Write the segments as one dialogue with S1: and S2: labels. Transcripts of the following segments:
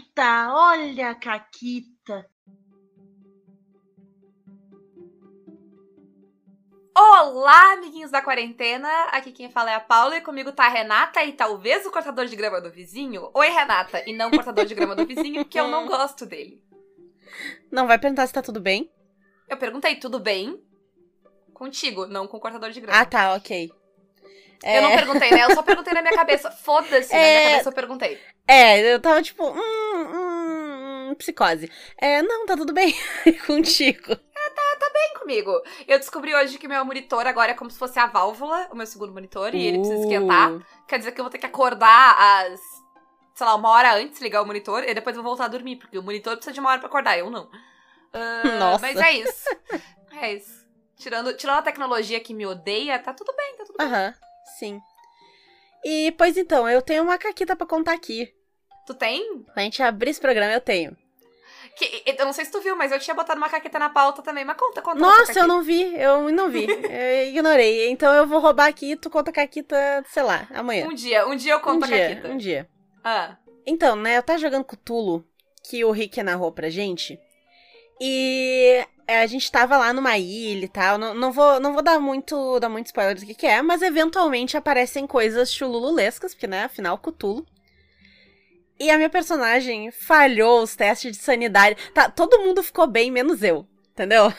S1: Caquita, olha a Caquita.
S2: Olá, amiguinhos da quarentena! Aqui quem fala é a Paula e comigo tá a Renata e talvez o cortador de grama do vizinho. Oi, Renata, e não o cortador de grama do vizinho, porque eu não gosto dele.
S3: Não vai perguntar se tá tudo bem?
S2: Eu perguntei, tudo bem? Contigo, não com o cortador de grama.
S3: Ah, tá, ok.
S2: É... Eu não perguntei, né? Eu só perguntei na minha cabeça. Foda-se, é... na minha cabeça eu perguntei.
S3: É, eu tava tipo, hum, hum, psicose. É, não, tá tudo bem contigo.
S2: É, tá, tá bem comigo. Eu descobri hoje que meu monitor agora é como se fosse a válvula, o meu segundo monitor, e ele precisa esquentar. Uh. Quer dizer que eu vou ter que acordar às, sei lá, uma hora antes, ligar o monitor, e depois eu vou voltar a dormir, porque o monitor precisa de uma hora pra acordar, eu não. Uh,
S3: Nossa.
S2: Mas é isso. É isso. Tirando, tirando a tecnologia que me odeia, tá tudo bem, tá tudo bem.
S3: Aham, sim. E, pois então, eu tenho uma caquita pra contar aqui.
S2: Tu tem?
S3: A gente abrir esse programa, eu tenho.
S2: Que, eu não sei se tu viu, mas eu tinha botado uma caqueta na pauta também. Mas conta, conta.
S3: Nossa, eu não vi, eu não vi. eu ignorei. Então eu vou roubar aqui e tu conta a caquita, sei lá, amanhã.
S2: Um dia, um dia eu conto
S3: um
S2: a
S3: dia,
S2: caqueta.
S3: Um dia.
S2: Ah.
S3: Então, né, eu tava jogando Cthulhu, que o Rick narrou pra gente. E a gente tava lá numa ilha e tal. Não, não, vou, não vou dar muito, dar muito spoiler do que, que é, mas eventualmente aparecem coisas chulululescas, porque, né, afinal, Cthulhu. E a minha personagem falhou os testes de sanidade. Tá, todo mundo ficou bem, menos eu. Entendeu?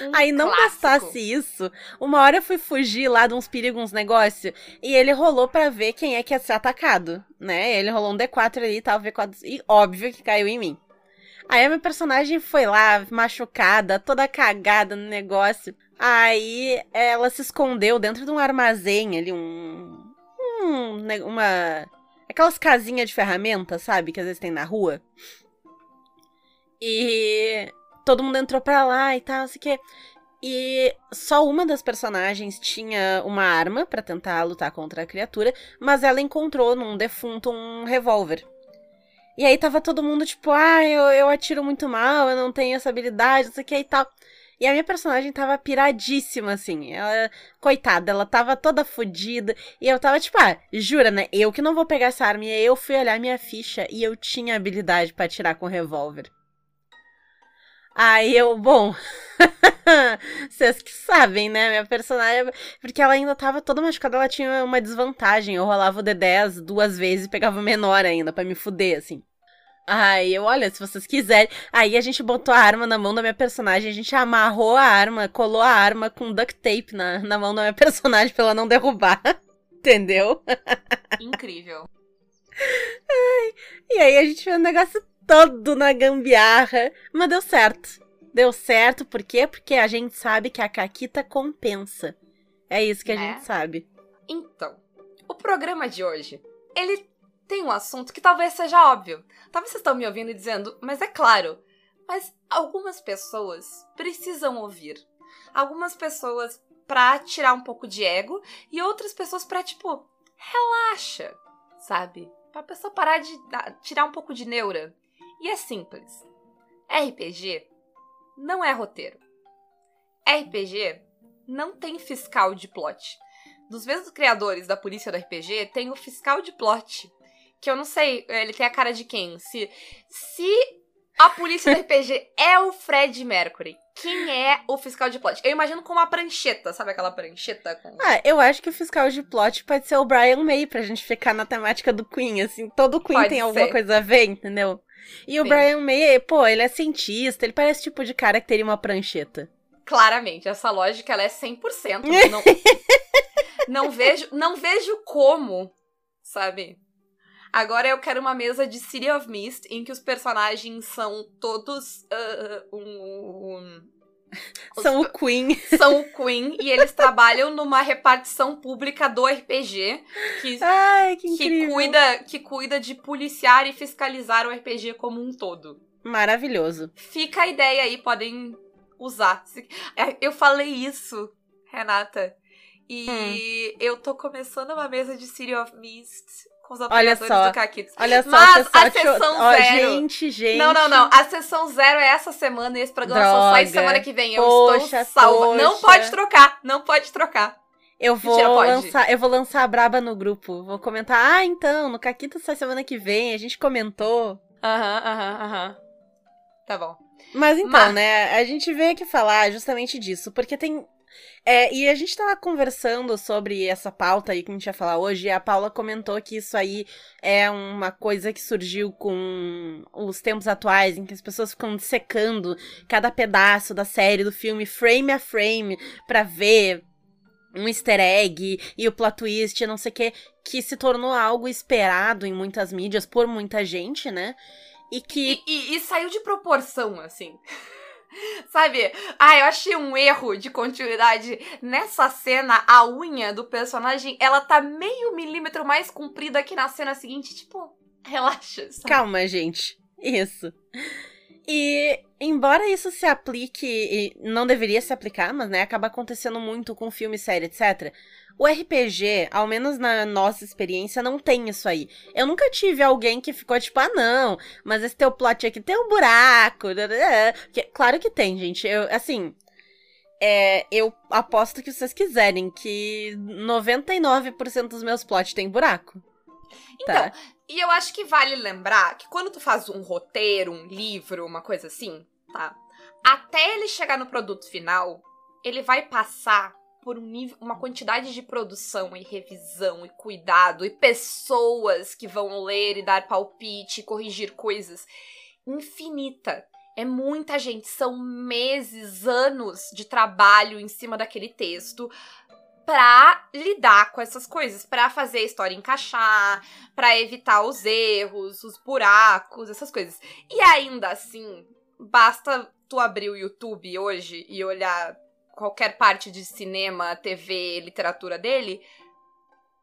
S2: Um
S3: Aí não
S2: clássico.
S3: bastasse isso, uma hora eu fui fugir lá de uns perigos, uns negócios, e ele rolou pra ver quem é que ia ser atacado, né? Ele rolou um D4 ali e tal, V4, e óbvio que caiu em mim. Aí a minha personagem foi lá, machucada, toda cagada no negócio. Aí ela se escondeu dentro de um armazém ali, um. um uma. Aquelas casinhas de ferramenta, sabe? Que às vezes tem na rua. E todo mundo entrou pra lá e tal, não sei o quê. E só uma das personagens tinha uma arma pra tentar lutar contra a criatura, mas ela encontrou num defunto um revólver. E aí tava todo mundo tipo, ah, eu, eu atiro muito mal, eu não tenho essa habilidade, não sei o que e tal. E a minha personagem tava piradíssima, assim. Ela, coitada, ela tava toda fodida. E eu tava tipo, ah, jura, né? Eu que não vou pegar essa arma. E aí eu fui olhar minha ficha e eu tinha habilidade pra atirar com revólver. Aí eu, bom. Vocês que sabem, né? Minha personagem. Porque ela ainda tava toda machucada, ela tinha uma desvantagem. Eu rolava o D10 duas vezes e pegava o menor ainda, pra me fuder, assim. Aí eu, olha, se vocês quiserem. Aí a gente botou a arma na mão da minha personagem, a gente amarrou a arma, colou a arma com duct tape na, na mão da minha personagem pra ela não derrubar. Entendeu?
S2: Incrível.
S3: E aí a gente fez o negócio todo na gambiarra, mas deu certo. Deu certo, por quê? Porque a gente sabe que a Caquita compensa. É isso que a
S2: Né?
S3: gente sabe.
S2: Então, o programa de hoje, ele tem um assunto que talvez seja óbvio. Talvez vocês estão me ouvindo e dizendo, mas é claro. Mas algumas pessoas precisam ouvir. Algumas pessoas pra tirar um pouco de ego e outras pessoas pra, tipo, relaxa, sabe? Pra pessoa parar de tirar um pouco de neura. E é simples. RPG não é roteiro. RPG não tem fiscal de plot. Dos mesmos criadores da polícia do RPG, tem o fiscal de plot. Que eu não sei, ele tem a cara de quem? Se, se a polícia do RPG é o Fred Mercury, quem é o fiscal de plot? Eu imagino com uma prancheta, sabe aquela prancheta com.
S3: Ah, eu acho que o fiscal de plot pode ser o Brian May, pra gente ficar na temática do Queen, assim. Todo Queen
S2: Pode
S3: tem alguma
S2: ser.
S3: coisa a ver, entendeu? E o
S2: Sim.
S3: Brian May, pô, ele é cientista, ele parece o tipo de cara que teria uma prancheta.
S2: Claramente, essa lógica ela é 100%. não, não vejo, não vejo como, sabe? Agora eu quero uma mesa de City of Mist em que os personagens são todos ah, um, um- os
S3: São o Queen.
S2: são o Queen e eles trabalham numa repartição pública do RPG que,
S3: Ai, que
S2: que, cuida, que cuida de policiar e fiscalizar o RPG como um todo.
S3: Maravilhoso.
S2: Fica a ideia aí, podem usar. É, Eu falei isso, Renata, e
S3: Hum.
S2: eu tô começando uma mesa de City of Mist com os
S3: Olha só.
S2: do Caquitos.
S3: Olha só,
S2: Mas a sessão
S3: ó,
S2: zero-
S3: Gente, gente.
S2: Não, não, não. A sessão zero é essa semana e esse programa só sai semana que vem. Eu
S3: Poxa,
S2: estou salva. Não
S3: poxa.
S2: pode trocar. Não pode trocar.
S3: Eu vou
S2: Mentira,
S3: lançar, eu vou lançar a braba no grupo. Vou comentar, ah, então, no Caquita sai semana que vem, a gente comentou.
S2: Aham, aham, aham. Tá bom.
S3: Mas então,
S2: Mas-
S3: né, a gente veio aqui falar justamente disso, porque tem. É, e a gente tava conversando sobre essa pauta aí que a gente ia falar hoje, e a Paula comentou que isso aí é uma coisa que surgiu com os tempos atuais, em que as pessoas ficam dissecando cada pedaço da série, do filme, frame a frame, pra ver um easter egg e o plot twist, não sei o que, que se tornou algo esperado em muitas mídias por muita gente, né? E que
S2: E, e- e saiu de proporção, assim. Sabe? Ah, eu achei um erro de continuidade. Nessa cena, a unha do personagem, ela tá meio milímetro mais comprida que na cena seguinte. Tipo, relaxa. sabe?
S3: Calma, gente. Isso. E embora isso se aplique, e não deveria se aplicar, mas né, acaba acontecendo muito com filme, série, etc. O RPG, ao menos na nossa experiência, não tem isso aí. Eu nunca tive alguém que ficou tipo, ah, não, mas esse teu plot aqui tem um buraco. Porque, claro que tem, gente. Eu, assim, é, eu aposto que vocês quiserem que 99% dos meus plots tem buraco.
S2: Então,
S3: Tá.
S2: e eu acho que vale lembrar que quando tu faz um roteiro, um livro, uma coisa assim, tá? Até ele chegar no produto final, ele vai passar por um nível, uma quantidade de produção e revisão e cuidado e pessoas que vão ler e dar palpite e corrigir coisas infinita. É muita gente, são meses, anos de trabalho em cima daquele texto pra lidar com essas coisas, pra fazer a história encaixar, pra evitar os erros, os buracos, essas coisas. E ainda assim, basta tu abrir o YouTube hoje e olhar qualquer parte de cinema, TV, literatura dele,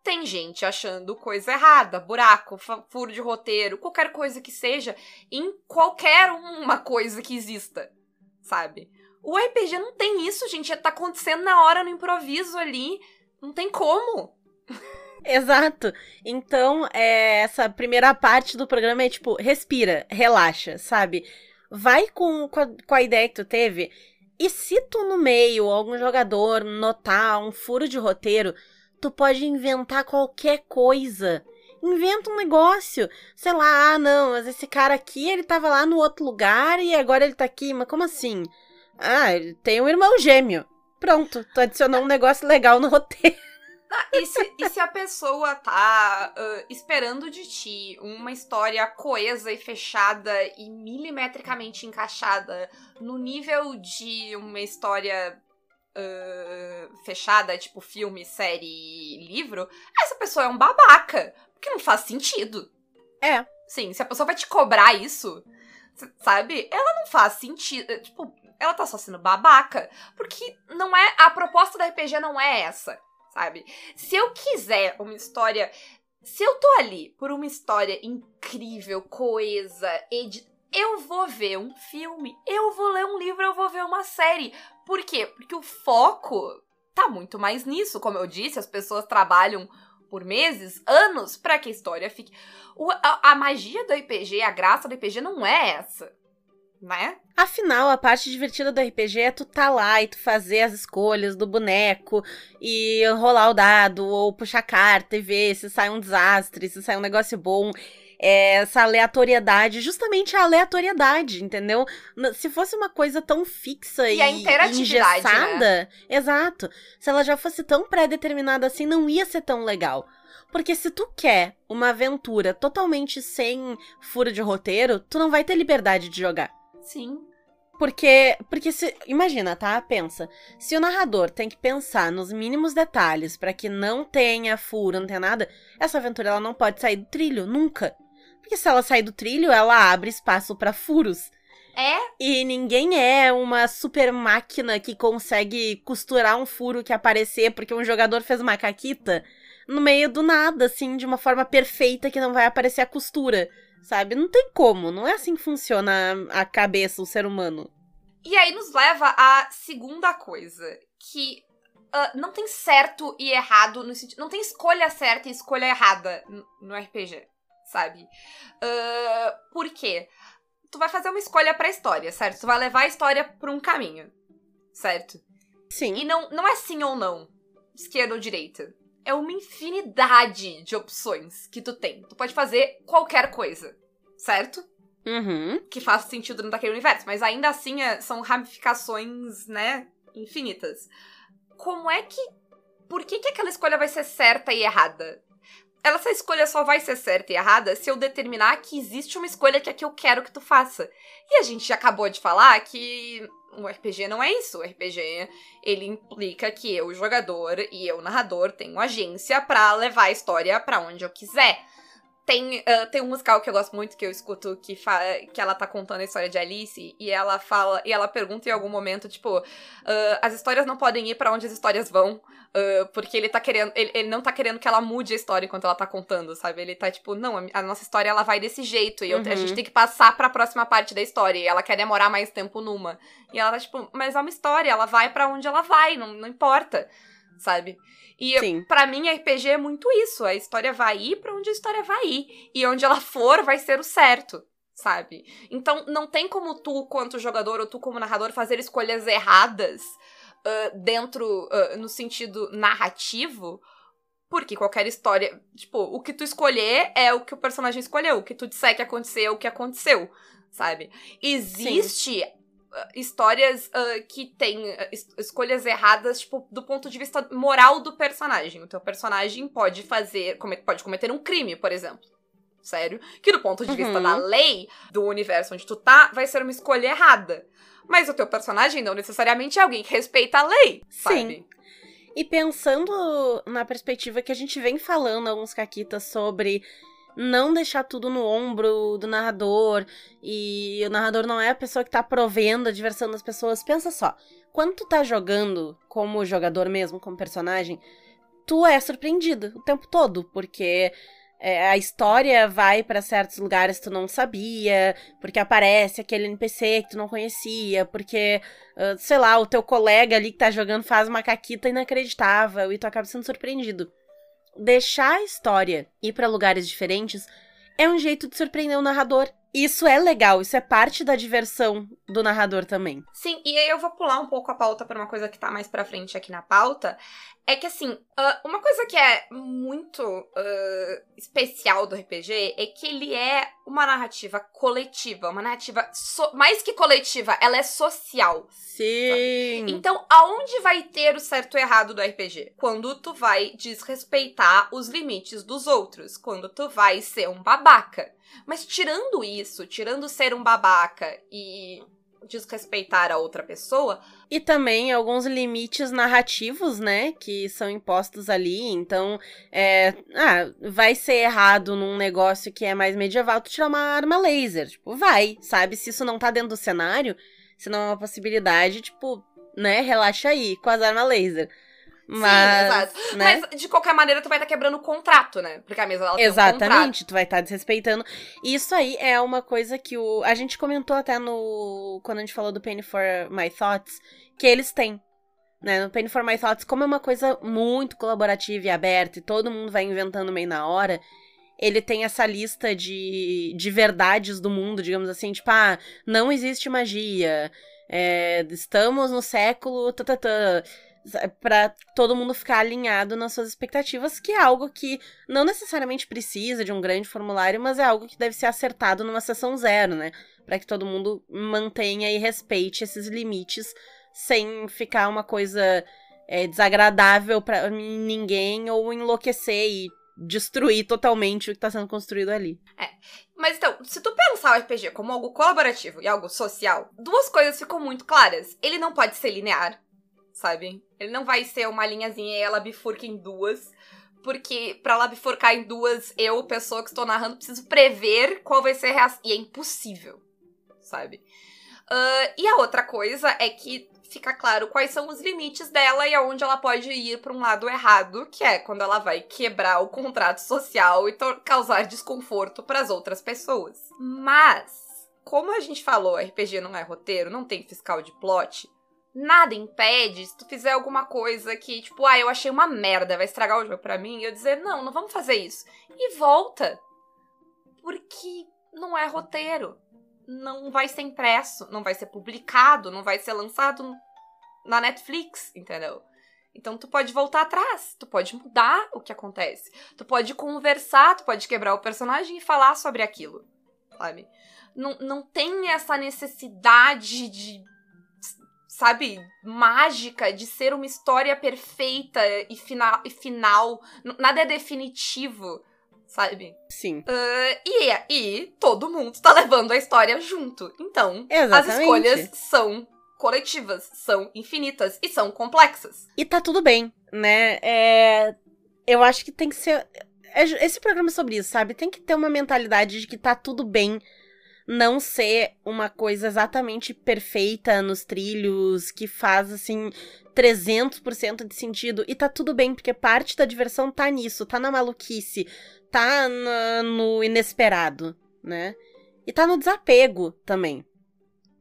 S2: tem gente achando coisa errada, buraco, furo de roteiro, qualquer coisa que seja, em qualquer uma coisa que exista, sabe? O RPG não tem isso, gente. Tá acontecendo na hora, no improviso ali. Não tem como.
S3: Exato. Então, é, essa primeira parte do programa é tipo, respira, relaxa, sabe? Vai com, com, a, com a ideia que tu teve. E se tu no meio, algum jogador notar um furo de roteiro, tu pode inventar qualquer coisa. Inventa um negócio. Sei lá, ah, não, mas esse cara aqui, ele tava lá no outro lugar e agora ele tá aqui. Mas como assim? Ah, ele tem um irmão gêmeo. Pronto, tu adicionou um negócio legal no roteiro.
S2: Ah, e, se, e se a pessoa tá ah, esperando de ti uma história coesa e fechada e milimetricamente encaixada no nível de uma história ah, fechada, tipo filme, série, livro, essa pessoa é um babaca. Porque não faz sentido.
S3: É.
S2: Sim, se a pessoa vai te cobrar isso, sabe? Ela não faz sentido. Tipo, ela tá só sendo babaca. Porque não é. A proposta da RPG não é essa, sabe? Se eu quiser uma história. Se eu tô ali por uma história incrível, coesa, edi eu vou ver um filme, eu vou ler um livro, eu vou ver uma série. Por quê? Porque o foco tá muito mais nisso. Como eu disse, as pessoas trabalham por meses, anos, pra que a história fique. O- a, a magia do RPG, a graça do RPG não é essa, né?
S3: Afinal, a parte divertida do RPG é tu tá lá e tu fazer as escolhas do boneco e rolar o dado ou puxar carta e ver se sai um desastre, se sai um negócio bom. É, essa aleatoriedade, justamente a aleatoriedade, entendeu? Se fosse uma coisa tão fixa
S2: E
S3: e,
S2: a interatividade, né?
S3: engessada, exato. Se ela já fosse tão pré-determinada assim, não ia ser tão legal. Porque se tu quer uma aventura totalmente sem furo de roteiro, tu não vai ter liberdade de jogar.
S2: Sim.
S3: Porque, porque se, imagina, tá? Pensa. Se o narrador tem que pensar nos mínimos detalhes pra que não tenha furo, não tenha nada, essa aventura ela não pode sair do trilho, nunca. Porque se ela sair do trilho, ela abre espaço pra furos.
S2: É,
S3: E ninguém é uma super máquina que consegue costurar um furo que aparecer porque um jogador fez uma caquita no meio do nada, assim, de uma forma perfeita que não vai aparecer a costura, sabe? Não tem como, não é assim que funciona a cabeça, o ser humano.
S2: E aí nos leva à segunda coisa, que ah, não tem certo e errado no sentido. Não tem escolha certa e escolha errada no RPG, sabe? Ah, por quê? Tu vai fazer uma escolha pra história, certo? Tu vai levar a história pra um caminho, certo?
S3: Sim.
S2: E não, não é sim ou não. esquerda ou direita. É uma infinidade de opções que tu tem. Tu pode fazer qualquer coisa, certo?
S3: Uhum.
S2: Que faz sentido dentro daquele universo, mas ainda assim é, são ramificações, né, infinitas. Como é que. Por que, que aquela escolha vai ser certa e errada? Essa escolha só vai ser certa e errada se eu determinar que existe uma escolha que é que eu quero que tu faça. E a gente já acabou de falar que o RPG não é isso. O RPG, ele implica que eu, jogador, e eu, narrador, tenho agência para levar a história para onde eu quiser. Tem, uh, tem um musical que eu gosto muito, que eu escuto, que, que ela tá contando a história de Alice, e ela fala, e ela pergunta em algum momento, tipo, uh, as histórias não podem ir para onde as histórias vão, uh, porque ele tá querendo, ele, ele, não tá querendo que ela mude a história enquanto ela tá contando, sabe? Ele tá tipo, não, a, a nossa história ela vai desse jeito, e eu, uhum. a gente uhum. tem que passar para a próxima parte da história, e ela quer demorar mais tempo numa. E ela tá tipo, mas é uma história, ela vai para onde ela vai, não, não importa, sabe? E para mim, RPG é muito isso. A história vai ir para onde a história vai ir. E onde ela for, vai ser o certo, sabe? Então, não tem como tu, quanto jogador, ou tu, como narrador, fazer escolhas erradas uh, dentro, uh, no sentido narrativo. Porque qualquer história, tipo, o que tu escolher é o que o personagem escolheu. O que tu disser que aconteceu é o que aconteceu, sabe? Existe Sim histórias uh, que têm es escolhas erradas, tipo, do ponto de vista moral do personagem. O teu personagem pode fazer, pode cometer um crime, por exemplo. Sério. Que do ponto de uhum. vista da lei, do universo onde tu tá, vai ser uma escolha errada. Mas o teu personagem não necessariamente é alguém que respeita a lei, sabe? Sim.
S3: E pensando na perspectiva que a gente vem falando alguns caquitas sobre não deixar tudo no ombro do narrador e o narrador não é a pessoa que tá provendo a diversão das pessoas. Pensa só, quando tu tá jogando como jogador mesmo, como personagem, tu é surpreendido o tempo todo, porque é, a história vai para certos lugares que tu não sabia, porque aparece aquele NPC que tu não conhecia, porque, uh, sei lá, o teu colega ali que tá jogando faz uma caquita inacreditável e tu acaba sendo surpreendido deixar a história ir para lugares diferentes é um jeito de surpreender o narrador. Isso é legal, isso é parte da diversão do narrador também.
S2: Sim, e aí eu vou pular um pouco a pauta para uma coisa que tá mais pra frente aqui na pauta. É que assim, uh, uma coisa que é muito uh, especial do RPG é que ele é uma narrativa coletiva, uma narrativa so mais que coletiva, ela é social.
S3: Sim.
S2: Então, aonde vai ter o certo e errado do RPG? Quando tu vai desrespeitar os limites dos outros, quando tu vai ser um babaca. Mas tirando isso, tirando ser um babaca e desrespeitar a outra pessoa.
S3: E também alguns limites narrativos, né? Que são impostos ali. Então, é. Ah, vai ser errado num negócio que é mais medieval tu tirar uma arma laser. Tipo, vai, sabe? Se isso não tá dentro do cenário, se não é uma possibilidade, tipo, né? Relaxa aí com as armas laser. Mas, Sim.
S2: Né? Mas, de qualquer maneira, tu vai estar tá quebrando o contrato, né? Porque a mesa ela
S3: Exatamente,
S2: um
S3: tu vai estar tá desrespeitando. Isso aí é uma coisa que o. A gente comentou até no. Quando a gente falou do Penny for My Thoughts, que eles têm. Né? No Penny for My Thoughts, como é uma coisa muito colaborativa e aberta, e todo mundo vai inventando meio na hora ele tem essa lista de, de verdades do mundo, digamos assim, tipo, ah, não existe magia, é, estamos no século. Tatatã, para todo mundo ficar alinhado nas suas expectativas, que é algo que não necessariamente precisa de um grande formulário, mas é algo que deve ser acertado numa sessão zero, né? Para que todo mundo mantenha e respeite esses limites sem ficar uma coisa é, desagradável para ninguém ou enlouquecer e destruir totalmente o que está sendo construído ali.
S2: É. Mas então, se tu pensar o RPG como algo colaborativo e algo social, duas coisas ficam muito claras. Ele não pode ser linear, sabe? Ele não vai ser uma linhazinha e ela bifurca em duas. Porque pra ela bifurcar em duas, eu, pessoa que estou narrando, preciso prever qual vai ser a reação. E é impossível, sabe? Uh, e a outra coisa é que fica claro quais são os limites dela e aonde ela pode ir para um lado errado, que é quando ela vai quebrar o contrato social e causar desconforto para as outras pessoas. Mas, como a gente falou, RPG não é roteiro, não tem fiscal de plot, nada impede, se tu fizer alguma coisa que, tipo, ah, eu achei uma merda, vai estragar o jogo pra mim, e eu dizer, não, não vamos fazer isso. E volta. Porque não é roteiro. Não vai ser impresso, não vai ser publicado, não vai ser lançado na Netflix, entendeu? Então tu pode voltar atrás, tu pode mudar o que acontece. Tu pode conversar, tu pode quebrar o personagem e falar sobre aquilo, sabe? Não, não tem essa necessidade de sabe, mágica de ser uma história perfeita e final, e final. Nada é definitivo, sabe?
S3: Sim.
S2: Uh, e, e todo mundo tá levando a história junto. Então,
S3: Exatamente.
S2: as escolhas são coletivas, são infinitas e são complexas.
S3: E tá tudo bem, né? É... Eu acho que tem que ser. é Esse programa é sobre isso, sabe? Tem que ter uma mentalidade de que tá tudo bem não ser uma coisa exatamente perfeita nos trilhos, que faz, assim, 300% de sentido. E tá tudo bem, porque parte da diversão tá nisso, tá na maluquice, tá na, no inesperado, né? E tá no desapego também.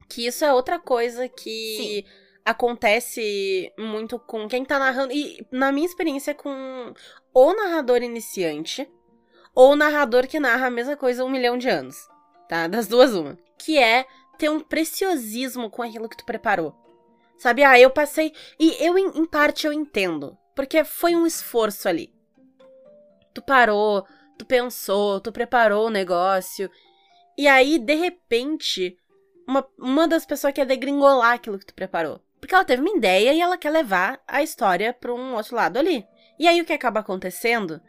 S3: Que isso é outra coisa que
S2: Sim.
S3: acontece muito com quem tá narrando. E na minha experiência com o narrador iniciante, ou o narrador que narra a mesma coisa um milhão de anos tá? Das duas, uma. Que é ter um preciosismo com aquilo que tu preparou. Sabe? Ah, eu passei. E eu, em, em parte, eu entendo. Porque foi um esforço ali. Tu parou, tu pensou, tu preparou o negócio. E aí, de repente, uma, uma das pessoas quer degringolar aquilo que tu preparou. Porque ela teve uma ideia e ela quer levar a história pra um outro lado ali. E aí, o que acaba acontecendo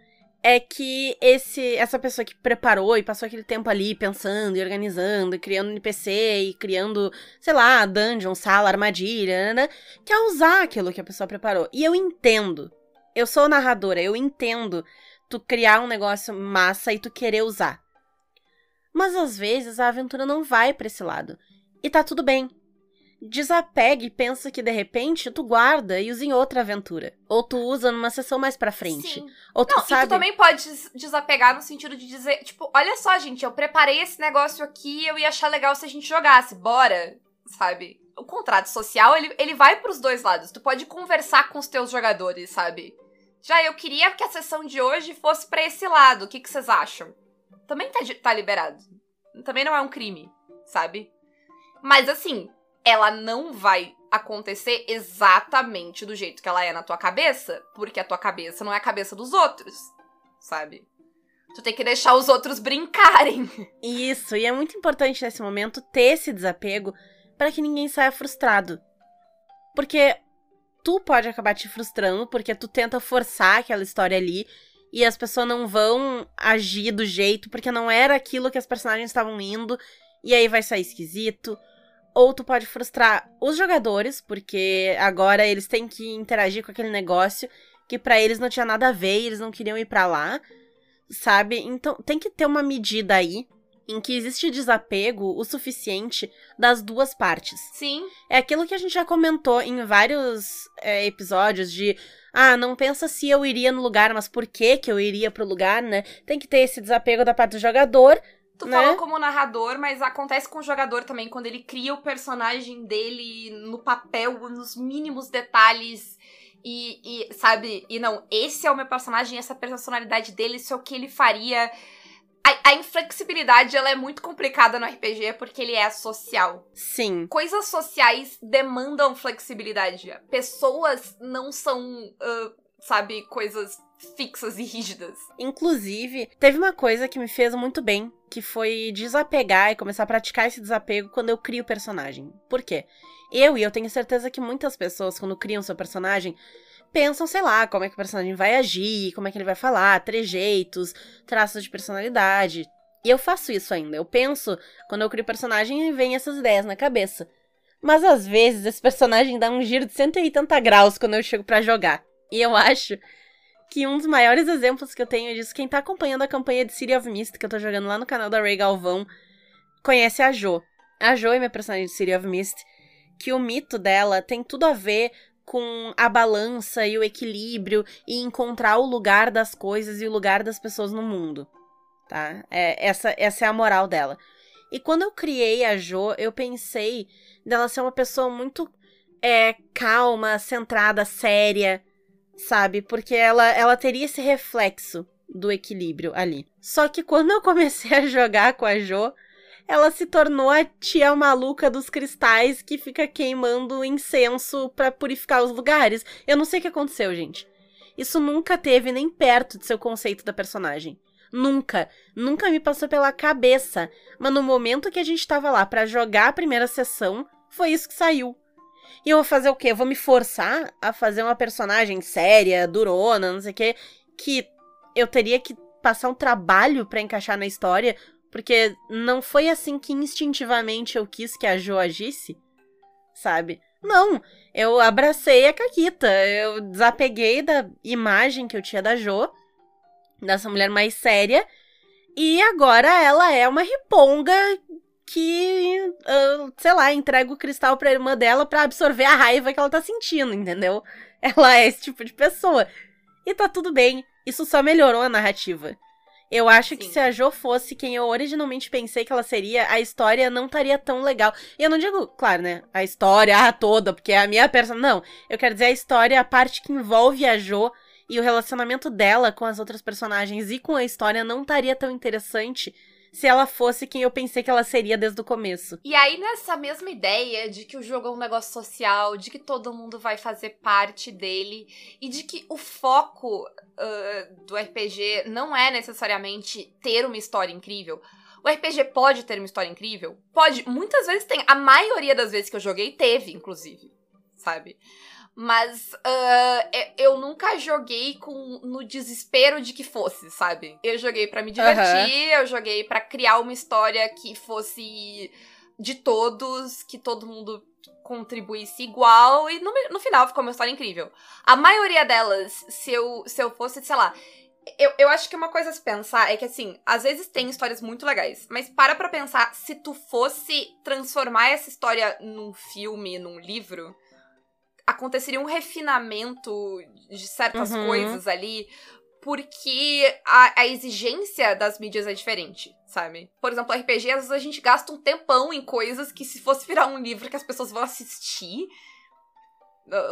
S3: é que esse essa pessoa que preparou e passou aquele tempo ali pensando e organizando, e criando NPC e criando, sei lá, dungeon, sala, armadilha, né, quer usar aquilo que a pessoa preparou. E eu entendo. Eu sou narradora, eu entendo tu criar um negócio massa e tu querer usar. Mas às vezes a aventura não vai para esse lado. E tá tudo bem desapega e pensa que de repente tu guarda e usa em outra aventura. Ou tu usa numa sessão mais pra frente.
S2: Sim.
S3: Ou tu
S2: Não,
S3: sabe.
S2: e tu também pode desapegar no sentido de dizer, tipo, olha só, gente, eu preparei esse negócio aqui, eu ia achar legal se a gente jogasse, bora, sabe? O contrato social, ele, ele vai pros dois lados. Tu pode conversar com os teus jogadores, sabe? Já eu queria que a sessão de hoje fosse para esse lado, o que, que vocês acham? Também tá, tá liberado. Também não é um crime, sabe? Mas assim, ela não vai acontecer exatamente do jeito que ela é na tua cabeça, porque a tua cabeça não é a cabeça dos outros, sabe? Tu tem que deixar os outros brincarem.
S3: Isso, e é muito importante nesse momento ter esse desapego para que ninguém saia frustrado. Porque tu pode acabar te frustrando porque tu tenta forçar aquela história ali e as pessoas não vão agir do jeito porque não era aquilo que as personagens estavam indo e aí vai sair esquisito ou tu pode frustrar os jogadores, porque agora eles têm que interagir com aquele negócio que para eles não tinha nada a ver e eles não queriam ir para lá, sabe? Então tem que ter uma medida aí em que existe desapego o suficiente das duas partes.
S2: Sim.
S3: É aquilo que a gente já comentou em vários é, episódios de ah, não pensa se eu iria no lugar, mas por que que eu iria pro lugar, né? Tem que ter esse desapego da parte do jogador,
S2: Tu
S3: né?
S2: falou como narrador, mas acontece com o jogador também, quando ele cria o personagem dele no papel, nos mínimos detalhes. E, e, sabe, e não, esse é o meu personagem, essa personalidade dele, isso é o que ele faria. A, a inflexibilidade, ela é muito complicada no RPG porque ele é social.
S3: Sim.
S2: Coisas sociais demandam flexibilidade. Pessoas não são, uh, sabe, coisas fixas e rígidas.
S3: Inclusive, teve uma coisa que me fez muito bem, que foi desapegar e começar a praticar esse desapego quando eu crio o personagem. Por quê? Eu, e eu tenho certeza que muitas pessoas, quando criam seu personagem, pensam, sei lá, como é que o personagem vai agir, como é que ele vai falar, trejeitos, traços de personalidade. E eu faço isso ainda. Eu penso, quando eu crio personagem, vem essas ideias na cabeça. Mas às vezes esse personagem dá um giro de 180 graus quando eu chego para jogar. E eu acho que um dos maiores exemplos que eu tenho disso, quem tá acompanhando a campanha de City of Mist, que eu tô jogando lá no canal da Ray Galvão, conhece a Jo. A Jo é minha personagem de City of Mist, que o mito dela tem tudo a ver com a balança e o equilíbrio e encontrar o lugar das coisas e o lugar das pessoas no mundo, tá? É, essa, essa é a moral dela. E quando eu criei a Jo, eu pensei dela ser uma pessoa muito é, calma, centrada, séria, sabe? Porque ela, ela teria esse reflexo do equilíbrio ali. Só que quando eu comecei a jogar com a Jo, ela se tornou a tia maluca dos cristais que fica queimando incenso para purificar os lugares. Eu não sei o que aconteceu, gente. Isso nunca teve nem perto de seu conceito da personagem. Nunca. Nunca me passou pela cabeça. Mas no momento que a gente tava lá para jogar a primeira sessão, foi isso que saiu. E eu vou fazer o quê? Eu vou me forçar a fazer uma personagem séria, durona, não sei o quê, que eu teria que passar um trabalho para encaixar na história, porque não foi assim que instintivamente eu quis que a Jo agisse, sabe? Não, eu abracei a Caquita, eu desapeguei da imagem que eu tinha da Jo, dessa mulher mais séria, e agora ela é uma riponga que, uh, sei lá, entrega o cristal pra irmã dela para absorver a raiva que ela tá sentindo, entendeu? Ela é esse tipo de pessoa. E tá tudo bem. Isso só melhorou a narrativa. Eu acho Sim. que se a Jo fosse quem eu originalmente pensei que ela seria, a história não estaria tão legal. E eu não digo, claro, né? A história toda, porque é a minha personagem. Não. Eu quero dizer a história, a parte que envolve a Jo e o relacionamento dela com as outras personagens e com a história não estaria tão interessante se ela fosse quem eu pensei que ela seria desde o começo.
S2: E aí, nessa mesma ideia de que o jogo é um negócio social, de que todo mundo vai fazer parte dele, e de que o foco uh, do RPG não é necessariamente ter uma história incrível. O RPG pode ter uma história incrível? Pode. Muitas vezes tem. A maioria das vezes que eu joguei teve, inclusive. Sabe? Mas uh, eu nunca joguei com no desespero de que fosse, sabe? Eu joguei para me divertir, uhum. eu joguei para criar uma história que fosse de todos, que todo mundo contribuísse igual, e no, no final ficou uma história incrível. A maioria delas, se eu, se eu fosse, sei lá, eu, eu acho que uma coisa a se pensar é que, assim, às vezes tem histórias muito legais, mas para pra pensar, se tu fosse transformar essa história num filme, num livro, aconteceria um refinamento de certas uhum. coisas ali, porque a, a, exigência das mídias é diferente, sabe? Por exemplo, RPG, às vezes a gente gasta um tempão em coisas que se fosse virar um livro que as pessoas vão assistir.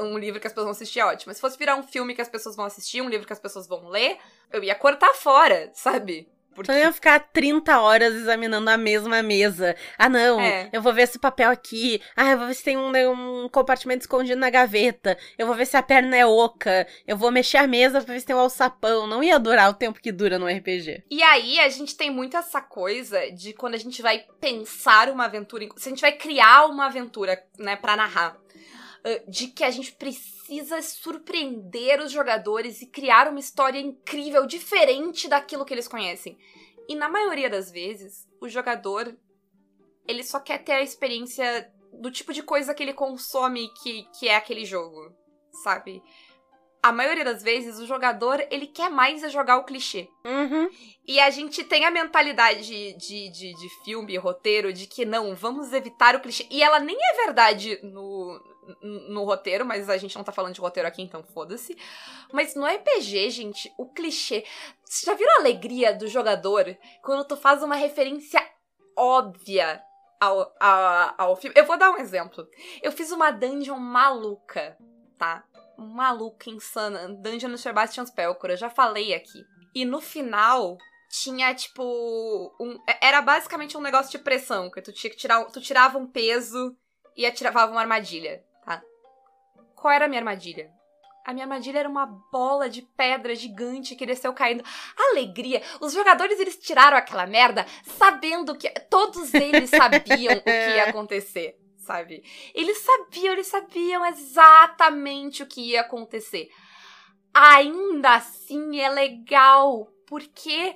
S2: Um livro que as pessoas vão assistir é ótimo. Se fosse virar um filme que as pessoas vão assistir, um livro que as pessoas vão ler, eu ia cortar fora, sabe?
S3: Porque... Então eu ia ficar 30 horas examinando a mesma mesa. Ah, não, é. eu vou ver esse papel aqui. Ah, eu vou ver se tem um, né, um, compartimento escondido na gaveta. Eu vou ver se a perna é oca. Eu vou mexer a mesa pra ver se tem um alçapão. Não ia durar o tempo que dura no RPG.
S2: E aí, a gente tem muito essa coisa de quando a gente vai pensar uma aventura. Se a gente vai criar uma aventura, né, pra narrar. De que a gente precisa surpreender os jogadores e criar uma história incrível, diferente daquilo que eles conhecem. E na maioria das vezes, o jogador ele só quer ter a experiência do tipo de coisa que ele consome que, que é aquele jogo, sabe? A maioria das vezes, o jogador, ele quer mais é jogar o clichê.
S3: Uhum.
S2: E a gente tem a mentalidade de, de, de, de filme, roteiro, de que não, vamos evitar o clichê. E ela nem é verdade no, no roteiro, mas a gente não tá falando de roteiro aqui, então foda-se. Mas no RPG, gente, o clichê. Você já viram a alegria do jogador quando tu faz uma referência óbvia ao, ao, ao filme? Eu vou dar um exemplo. Eu fiz uma dungeon maluca, tá? Maluca, insana. Dungeon no Sebastian Pelcor, eu já falei aqui. E no final, tinha, tipo. Um, era basicamente um negócio de pressão, que tu tinha que tirar. Tu tirava um peso e atirava uma armadilha. Qual era a minha armadilha? A minha armadilha era uma bola de pedra gigante que desceu caindo. Alegria! Os jogadores eles tiraram aquela merda sabendo que. Todos eles sabiam o que ia acontecer, sabe? Eles sabiam, eles sabiam exatamente o que ia acontecer. Ainda assim é legal, porque.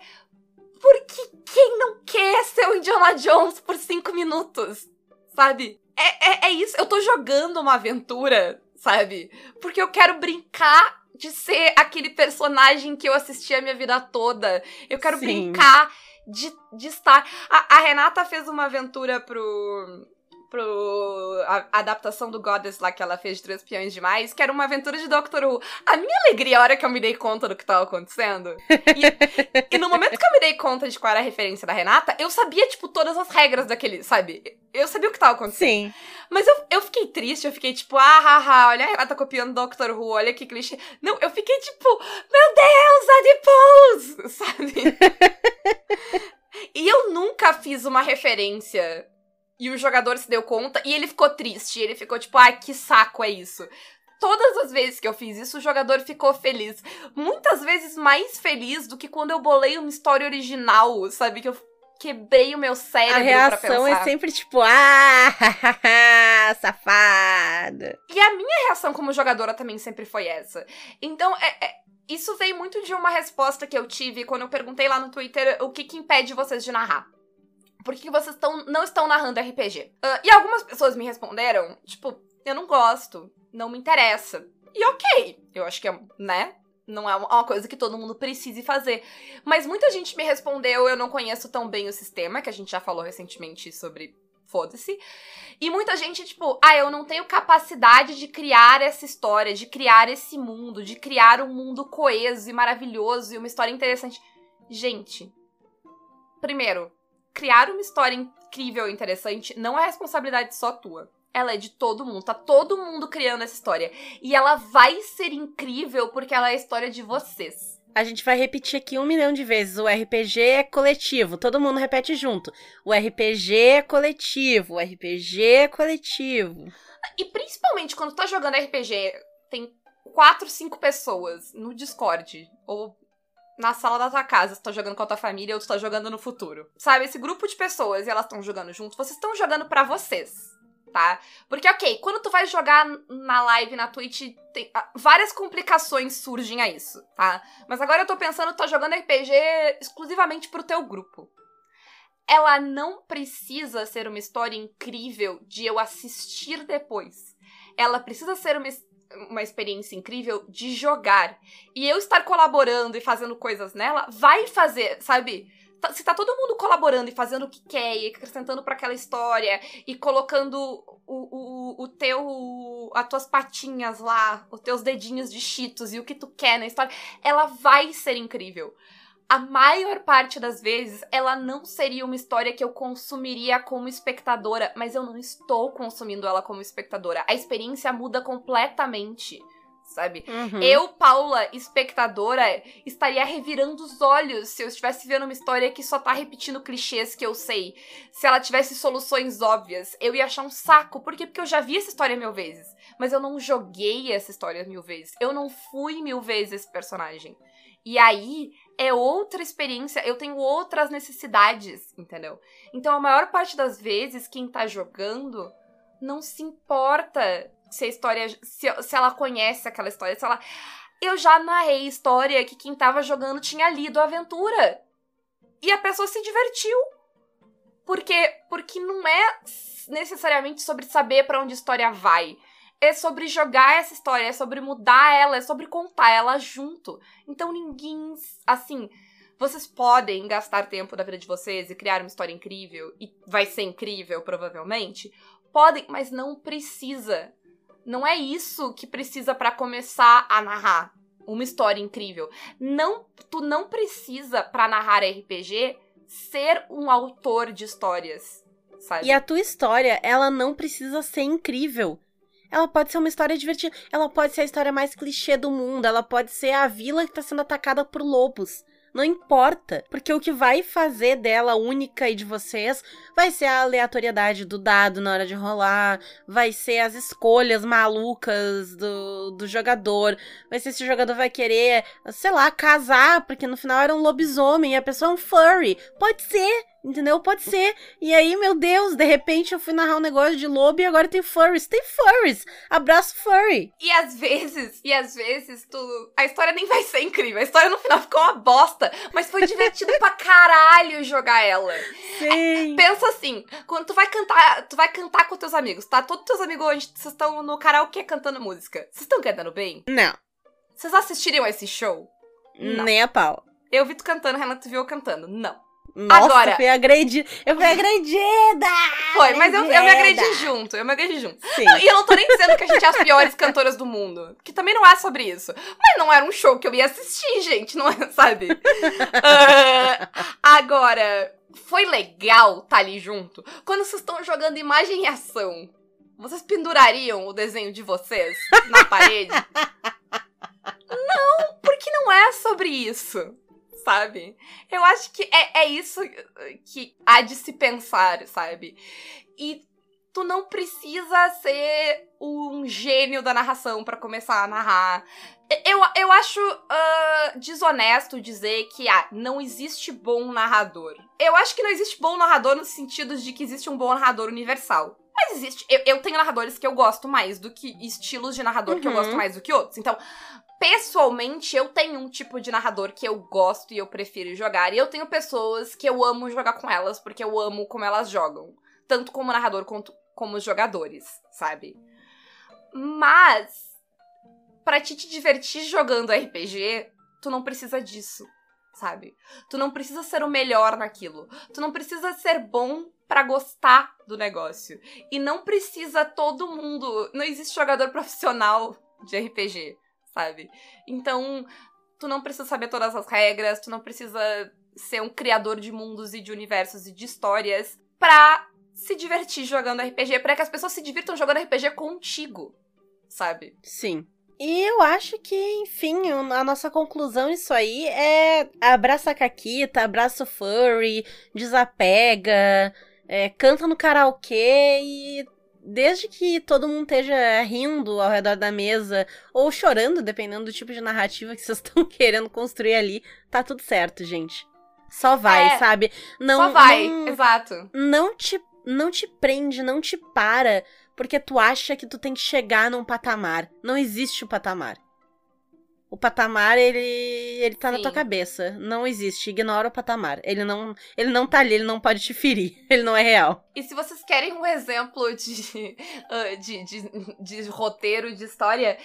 S2: Porque quem não quer ser o Indiana Jones por cinco minutos? Sabe? É, é, é isso. Eu tô jogando uma aventura sabe? Porque eu quero brincar de ser aquele personagem que eu assisti a minha vida toda. Eu quero Sim. brincar de, de estar. A, a Renata fez uma aventura pro pro a, a, adaptação do Goddess lá que ela fez de Três Peões Demais, que era uma aventura de Doctor Who. A minha alegria a hora que eu me dei conta do que tava acontecendo. E, e no momento que eu me dei conta de qual era a referência da Renata, eu sabia, tipo, todas as regras daquele, sabe? Eu sabia o que tava acontecendo.
S3: Sim.
S2: Mas eu, eu fiquei triste, eu fiquei tipo, ah, haha, olha a Renata copiando Doctor Who, olha que clichê. Não, eu fiquei tipo, meu Deus, Adipose! Sabe? E eu nunca fiz uma referência e o jogador se deu conta e ele ficou triste. Ele ficou tipo, ai, que saco é isso. Todas as vezes que eu fiz isso, o jogador ficou feliz. Muitas vezes mais feliz do que quando eu bolei uma história original, sabe? Que eu quebrei o meu cérebro
S3: A reação é sempre tipo, ah, safada.
S2: E a minha reação como jogadora também sempre foi essa. Então, é, é, isso veio muito de uma resposta que eu tive quando eu perguntei lá no Twitter o que, que impede vocês de narrar. Por que vocês tão, não estão narrando RPG? Uh, e algumas pessoas me responderam, tipo, eu não gosto, não me interessa. E ok, eu acho que é, né? Não é uma coisa que todo mundo precise fazer. Mas muita gente me respondeu, eu não conheço tão bem o sistema, que a gente já falou recentemente sobre foda-se. E muita gente, tipo, ah, eu não tenho capacidade de criar essa história, de criar esse mundo, de criar um mundo coeso e maravilhoso e uma história interessante. Gente, primeiro, criar uma história incrível e interessante não é responsabilidade só tua ela é de todo mundo. Tá todo mundo criando essa história. E ela vai ser incrível porque ela é a história de vocês.
S3: A gente vai repetir aqui um milhão de vezes. O RPG é coletivo. Todo mundo repete junto. O RPG é coletivo. O RPG é coletivo.
S2: E principalmente quando tu tá jogando RPG, tem quatro, cinco pessoas no Discord. Ou na sala da tua casa, tu tá jogando com a tua família ou tu tá jogando no futuro. Sabe, esse grupo de pessoas e elas estão jogando junto, vocês estão jogando para vocês tá? Porque, ok, quando tu vai jogar na live, na Twitch, tem, ah, várias complicações surgem a isso, tá? Mas agora eu tô pensando, tu tá jogando RPG exclusivamente pro teu grupo. Ela não precisa ser uma história incrível de eu assistir depois. Ela precisa ser uma, uma experiência incrível de jogar. E eu estar colaborando e fazendo coisas nela vai fazer, sabe? Tá, se tá todo mundo colaborando e fazendo o que quer e acrescentando para aquela história e colocando o, o, o teu as tuas patinhas lá, os teus dedinhos de cheetos e o que tu quer na história, ela vai ser incrível. A maior parte das vezes, ela não seria uma história que eu consumiria como espectadora, mas eu não estou consumindo ela como espectadora. A experiência muda completamente sabe? Uhum. Eu, Paula, espectadora, estaria revirando os olhos se eu estivesse vendo uma história que só tá repetindo clichês que eu sei. Se ela tivesse soluções óbvias, eu ia achar um saco. Por quê? Porque eu já vi essa história mil vezes. Mas eu não joguei essa história mil vezes. Eu não fui mil vezes esse personagem. E aí é outra experiência, eu tenho outras necessidades, entendeu? Então a maior parte das vezes quem tá jogando não se importa se a história. Se, se ela conhece aquela história, se ela. Eu já narrei história que quem tava jogando tinha lido a aventura. E a pessoa se divertiu. Porque, porque não é necessariamente sobre saber para onde a história vai. É sobre jogar essa história, é sobre mudar ela, é sobre contar ela junto. Então ninguém. Assim. Vocês podem gastar tempo da vida de vocês e criar uma história incrível, e vai ser incrível, provavelmente. Podem, mas não precisa não é isso que precisa para começar a narrar uma história incrível. Não, tu não precisa para narrar RPG ser um autor de histórias, sabe?
S3: E a tua história, ela não precisa ser incrível. Ela pode ser uma história divertida. Ela pode ser a história mais clichê do mundo. Ela pode ser a vila que tá sendo atacada por lobos. Não importa, porque o que vai fazer dela única e de vocês vai ser a aleatoriedade do dado na hora de rolar, vai ser as escolhas malucas do, do jogador, vai ser se o jogador vai querer, sei lá, casar, porque no final era um lobisomem e a pessoa é um furry. Pode ser, Entendeu? Pode ser. E aí, meu Deus, de repente eu fui narrar um negócio de lobo e agora tem furries. Tem furries. Abraço furry.
S2: E às vezes, e às vezes, tu. A história nem vai ser incrível. A história no final ficou uma bosta. Mas foi divertido pra caralho jogar ela.
S3: Sim.
S2: É, pensa assim, quando tu vai cantar, tu vai cantar com teus amigos, tá? Todos teus amigos hoje, vocês estão no karaokê cantando música. Vocês estão cantando bem?
S3: Não.
S2: Vocês assistiriam esse show?
S3: Não. Nem a pau.
S2: Eu vi tu cantando, Renato viu eu cantando. Não.
S3: Nossa, Agora, eu fui agredida. Eu fui agredida!
S2: Foi, mas eu, eu me agredi junto. Eu me agredi junto. Não, e eu não tô nem dizendo que a gente é as piores cantoras do mundo. Que também não é sobre isso. Mas não era um show que eu ia assistir, gente. Não é, sabe? uh, agora, foi legal estar tá ali junto. Quando vocês estão jogando imagem e ação, vocês pendurariam o desenho de vocês na parede? não, porque não é sobre isso sabe? Eu acho que é, é isso que há de se pensar, sabe? E tu não precisa ser um gênio da narração para começar a narrar. Eu, eu acho uh, desonesto dizer que ah, não existe bom narrador. Eu acho que não existe bom narrador no sentido de que existe um bom narrador universal. Mas existe. Eu, eu tenho narradores que eu gosto mais do que estilos de narrador uhum. que eu gosto uhum. mais do que outros. Então, pessoalmente, eu tenho um tipo de narrador que eu gosto e eu prefiro jogar. E eu tenho pessoas que eu amo jogar com elas, porque eu amo como elas jogam. Tanto como narrador quanto como jogadores, sabe? Mas para te, te divertir jogando RPG, tu não precisa disso, sabe? Tu não precisa ser o melhor naquilo. Tu não precisa ser bom para gostar do negócio. E não precisa todo mundo. Não existe jogador profissional de RPG, sabe? Então, tu não precisa saber todas as regras, tu não precisa ser um criador de mundos e de universos e de histórias pra se divertir jogando RPG, para que as pessoas se divirtam jogando RPG contigo, sabe?
S3: Sim. E eu acho que, enfim, a nossa conclusão nisso aí é abraça a Caquita, abraça o furry, desapega, é, canta no karaokê e desde que todo mundo esteja rindo ao redor da mesa ou chorando, dependendo do tipo de narrativa que vocês estão querendo construir ali, tá tudo certo, gente. Só vai, é, sabe?
S2: Não, só vai, não, exato.
S3: Não te, não te prende, não te para porque tu acha que tu tem que chegar num patamar. Não existe o patamar. O patamar, ele, ele tá Sim. na tua cabeça. Não existe. Ignora o patamar. Ele não, ele não tá ali, ele não pode te ferir. Ele não é real.
S2: E se vocês querem um exemplo de, uh, de, de, de roteiro, de história,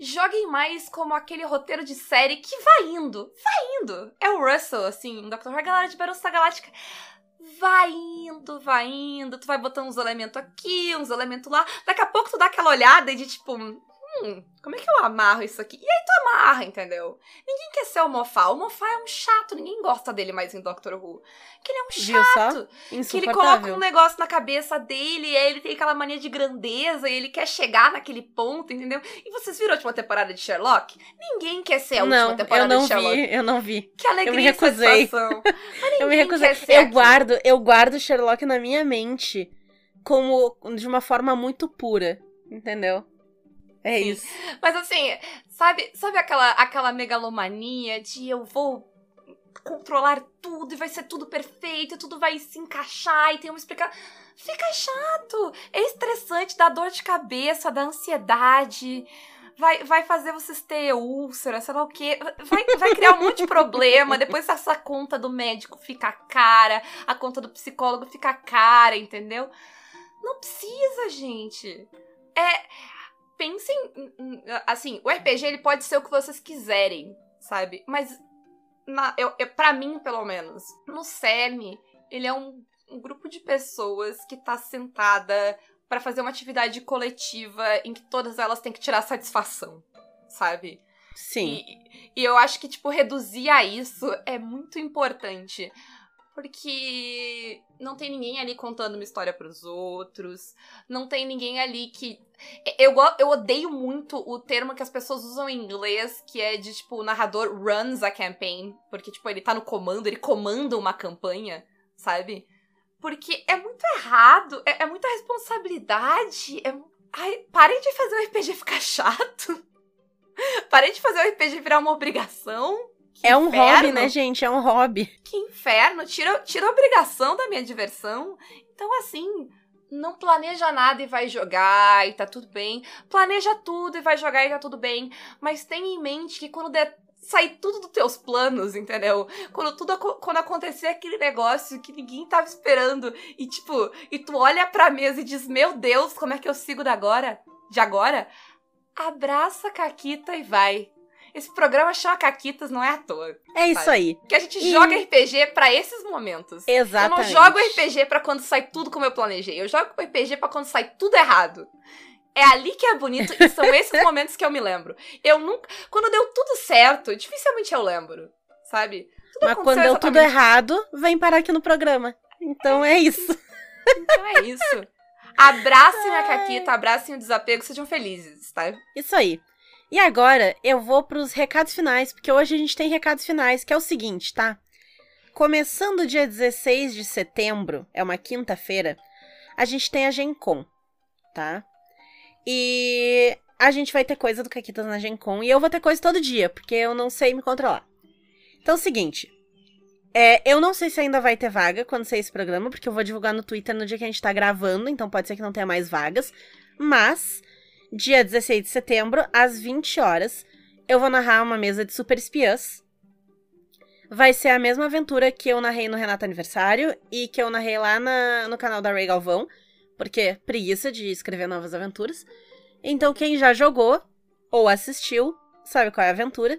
S2: joguem mais como aquele roteiro de série que vai indo. Vai indo. É o Russell, assim, Dr. Who, galera de Battlestar Galáctica vai indo, vai indo, tu vai botando uns elementos aqui, uns elementos lá. Daqui a pouco tu dá aquela olhada e de tipo, hum, como é que eu amarro isso aqui? E aí tu amarra, entendeu? Ninguém quer ser o Mofá. O Mofá é um chato, ninguém gosta dele mais em Doctor Who. Que ele é um chato. Que ele coloca um negócio na cabeça dele, e aí ele tem aquela mania de grandeza, e ele quer chegar naquele ponto, entendeu? E vocês viram a última temporada de Sherlock? Ninguém quer ser a
S3: não,
S2: última temporada de Sherlock.
S3: Vi, eu não vi.
S2: Que alegria
S3: eu me recusei. eu me recusei. Eu guardo, eu guardo Sherlock na minha mente como de uma forma muito pura, entendeu? É isso.
S2: Mas assim, sabe, sabe aquela, aquela megalomania de eu vou controlar tudo e vai ser tudo perfeito, tudo vai se encaixar e tem uma explicação. Fica chato, é estressante, dá dor de cabeça, dá ansiedade. Vai, vai fazer vocês ter úlcera, sei lá o quê. Vai, vai criar um monte de problema. Depois essa conta do médico fica cara, a conta do psicólogo fica cara, entendeu? Não precisa, gente. É, pensem, assim, o RPG ele pode ser o que vocês quiserem, sabe? Mas na, eu, eu, pra mim, pelo menos, no CERN, ele é um, um grupo de pessoas que tá sentada para fazer uma atividade coletiva em que todas elas têm que tirar satisfação, sabe?
S3: Sim.
S2: E, e eu acho que, tipo, reduzir a isso é muito importante. Porque não tem ninguém ali contando uma história para os outros, não tem ninguém ali que eu, eu odeio muito o termo que as pessoas usam em inglês, que é de tipo o narrador runs a campaign, porque tipo ele tá no comando, ele comanda uma campanha, sabe? Porque é muito errado, é, é muita responsabilidade. É... Ai, parem de fazer o RPG ficar chato. parem de fazer o RPG virar uma obrigação.
S3: Que é um hobby, né, gente? É um hobby.
S2: Que inferno. Tira, tira a obrigação da minha diversão. Então, assim, não planeja nada e vai jogar e tá tudo bem. Planeja tudo e vai jogar e tá tudo bem. Mas tenha em mente que quando der sair tudo dos teus planos, entendeu? Quando tudo quando acontecer aquele negócio que ninguém tava esperando e tipo, e tu olha pra mesa e diz: "Meu Deus, como é que eu sigo da agora? De agora?" Abraça a Caquita e vai. Esse programa chama Caquitas, não é à toa.
S3: É isso aí.
S2: Que a gente e... joga RPG para esses momentos.
S3: Exatamente.
S2: Eu não jogo RPG para quando sai tudo como eu planejei. Eu jogo RPG para quando sai tudo errado. É ali que é bonito e são esses momentos que eu me lembro. Eu nunca. Quando deu tudo certo, dificilmente eu lembro, sabe?
S3: Tudo Mas quando deu tudo errado, vem parar aqui no programa. Então é isso.
S2: Então é isso. Abracem a Caquita, abracem o desapego, sejam felizes, tá?
S3: Isso aí. E agora eu vou pros recados finais, porque hoje a gente tem recados finais, que é o seguinte, tá? Começando dia 16 de setembro, é uma quinta-feira, a gente tem a Gencom, tá? E a gente vai ter coisa do Caquitas na Gencom e eu vou ter coisa todo dia, porque eu não sei me controlar. Então é o seguinte, é, eu não sei se ainda vai ter vaga quando sair esse programa, porque eu vou divulgar no Twitter no dia que a gente tá gravando, então pode ser que não tenha mais vagas. Mas, dia 16 de setembro, às 20 horas, eu vou narrar uma mesa de super espiãs. Vai ser a mesma aventura que eu narrei no Renato Aniversário e que eu narrei lá na, no canal da Ray Galvão, porque preguiça de escrever novas aventuras. Então, quem já jogou ou assistiu, sabe qual é a aventura.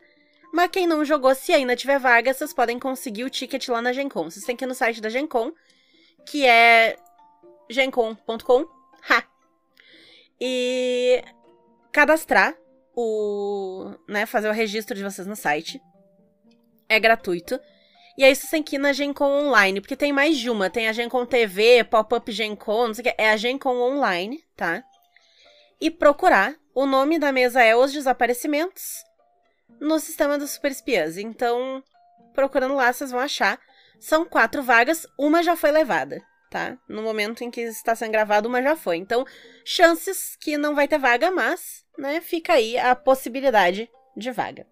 S3: Mas quem não jogou, se ainda tiver vaga, vocês podem conseguir o ticket lá na Gencom. Vocês têm que ir no site da Gencom, que é gencom.com. Ha! E cadastrar o, né, fazer o registro de vocês no site. É gratuito. E aí vocês têm que ir na Gencom Online, porque tem mais de uma. Tem a Gencom TV, Pop-Up Gencom, não sei o que. É a Gencom Online, tá? E procurar. O nome da mesa é Os Desaparecimentos no sistema dos super espiãs. Então, procurando lá, vocês vão achar. São quatro vagas, uma já foi levada, tá? No momento em que está sendo gravado, uma já foi. Então, chances que não vai ter vaga, mas, né, fica aí a possibilidade de vaga.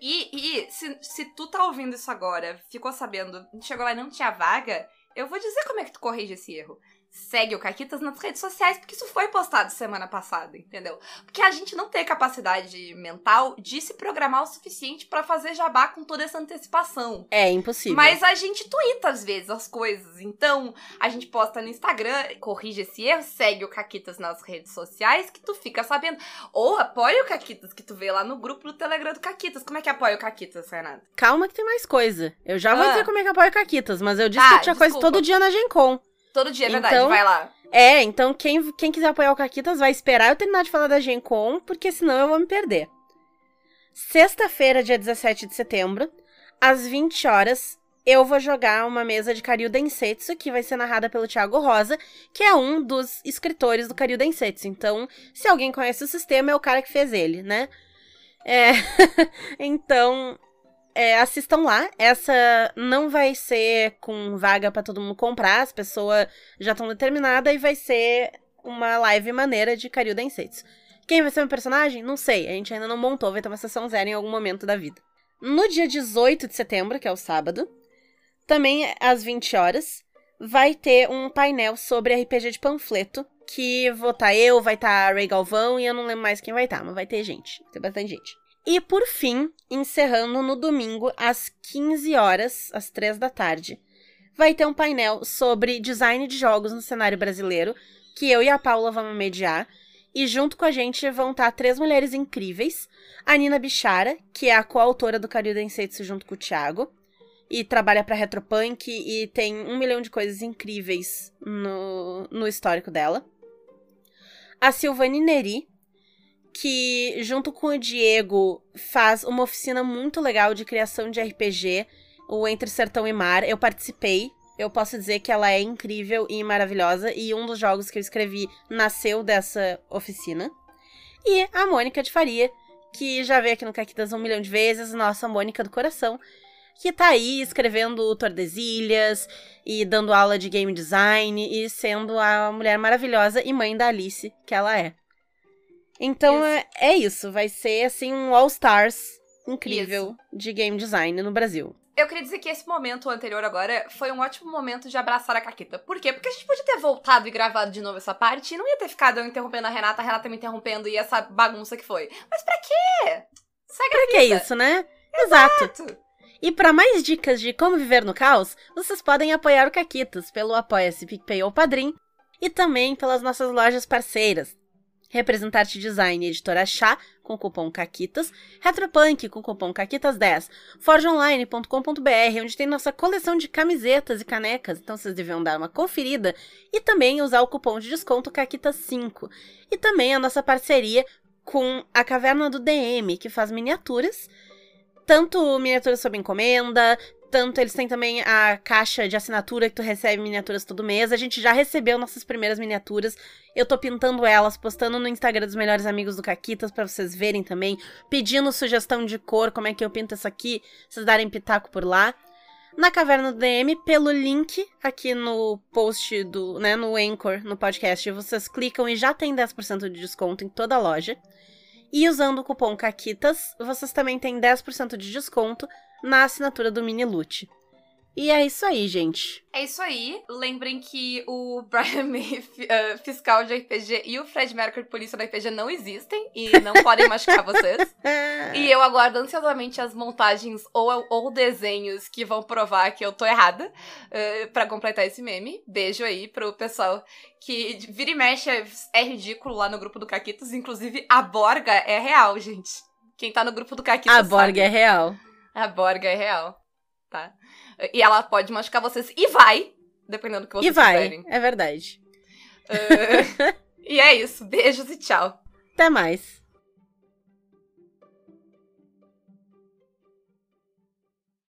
S2: E, e se, se tu tá ouvindo isso agora, ficou sabendo, chegou lá e não tinha vaga, eu vou dizer como é que tu corrige esse erro segue o Caquitas nas redes sociais, porque isso foi postado semana passada, entendeu? Porque a gente não tem capacidade mental de se programar o suficiente para fazer jabá com toda essa antecipação.
S3: É impossível.
S2: Mas a gente twitta às vezes as coisas. Então, a gente posta no Instagram, corrige esse erro, segue o Caquitas nas redes sociais, que tu fica sabendo. Ou apoia o Caquitas, que tu vê lá no grupo do Telegram do Caquitas. Como é que apoia o Caquitas, Fernanda?
S3: Calma que tem mais coisa. Eu já vou ah. dizer como é que apoia o Caquitas, mas eu disse ah, que tinha desculpa. coisa todo dia na Gencom.
S2: Todo dia, é verdade, então, vai lá.
S3: É, então quem, quem quiser apoiar o Caquitas vai esperar eu terminar de falar da Gen Con, porque senão eu vou me perder. Sexta-feira, dia 17 de setembro, às 20 horas, eu vou jogar uma mesa de Karyu Densetsu, que vai ser narrada pelo Thiago Rosa, que é um dos escritores do Karyu Densetsu. Então, se alguém conhece o sistema, é o cara que fez ele, né? É... então, é, assistam lá. Essa não vai ser com vaga para todo mundo comprar, as pessoas já estão determinadas e vai ser uma live maneira de Karyu Densetsu. Quem vai ser meu personagem? Não sei, a gente ainda não montou, vai ter uma sessão zero em algum momento da vida. No dia 18 de setembro, que é o sábado, também às 20 horas, vai ter um painel sobre RPG de panfleto, que vou estar tá eu, vai estar tá Ray Galvão e eu não lembro mais quem vai estar, tá, mas vai ter gente, vai ter bastante gente. E por fim, encerrando no domingo às 15 horas, às 3 da tarde, vai ter um painel sobre design de jogos no cenário brasileiro, que eu e a Paula vamos mediar. E junto com a gente vão estar três mulheres incríveis. A Nina Bichara, que é a coautora do Karyu Densetsu junto com o Thiago. E trabalha para Retropunk e tem um milhão de coisas incríveis no, no histórico dela. A Silvane Neri, que, junto com o Diego, faz uma oficina muito legal de criação de RPG, o Entre Sertão e Mar. Eu participei. Eu posso dizer que ela é incrível e maravilhosa, e um dos jogos que eu escrevi nasceu dessa oficina. E a Mônica de Faria, que já veio aqui no Caquitas um milhão de vezes, nossa Mônica do coração, que tá aí escrevendo Tordesilhas e dando aula de game design e sendo a mulher maravilhosa e mãe da Alice que ela é. Então é, é, isso, vai ser assim um All Stars incrível isso. de game design no Brasil.
S2: Eu queria dizer que esse momento anterior agora foi um ótimo momento de abraçar a Caquita. Por quê? Porque a gente podia ter voltado e gravado de novo essa parte e não ia ter ficado eu interrompendo a Renata, a Renata me interrompendo e essa bagunça que foi. Mas pra quê?
S3: Segue pra que isso, né? Exato. Exato. E para mais dicas de como viver no caos, vocês podem apoiar o Caquitas pelo Apoia-se PicPay ou Padrim e também pelas nossas lojas parceiras, Representarte Design Editora Chá, com cupom CAQUITAS, Retropunk, com cupom CAQUITAS10, forgeonline.com.br, onde tem nossa coleção de camisetas e canecas, então vocês deviam dar uma conferida, e também usar o cupom de desconto CAQUITAS5. E também a nossa parceria com a Caverna do DM, que faz miniaturas, tanto miniaturas sob encomenda, Tanto eles têm também a caixa de assinatura que tu recebe miniaturas todo mês. A gente já recebeu nossas primeiras miniaturas. Eu tô pintando elas, postando no Instagram dos melhores amigos do Caquitas para vocês verem também, pedindo sugestão de cor, como é que eu pinto isso aqui, vocês darem pitaco por lá. Na Caverna do DM, pelo link aqui no post do, né, no Anchor, no podcast, vocês clicam e já tem 10% de desconto em toda a loja. E usando o cupom CAQUITAS, vocês também têm 10% de desconto na assinatura do Mini Loot. E é isso aí, gente.
S2: É isso aí. Lembrem que o Brian May, uh, fiscal de RPG, e o Fred Mercury, polícia da RPG, não existem e não podem machucar vocês. E eu aguardo ansiosamente as montagens ou, ou desenhos que vão provar que eu tô errada uh, para completar esse meme. Beijo aí pro pessoal que vira e mexe é, ridículo lá no grupo do Caquitos. Inclusive, a Borga é real, gente. Quem tá no grupo do Caquitos
S3: A Borga é real.
S2: A Borga é real, tá? E ela pode machucar vocês. E vai, dependendo do que vocês
S3: E vai,
S2: quiserem.
S3: é verdade.
S2: Uh, e é isso. Beijos e tchau.
S3: Até mais.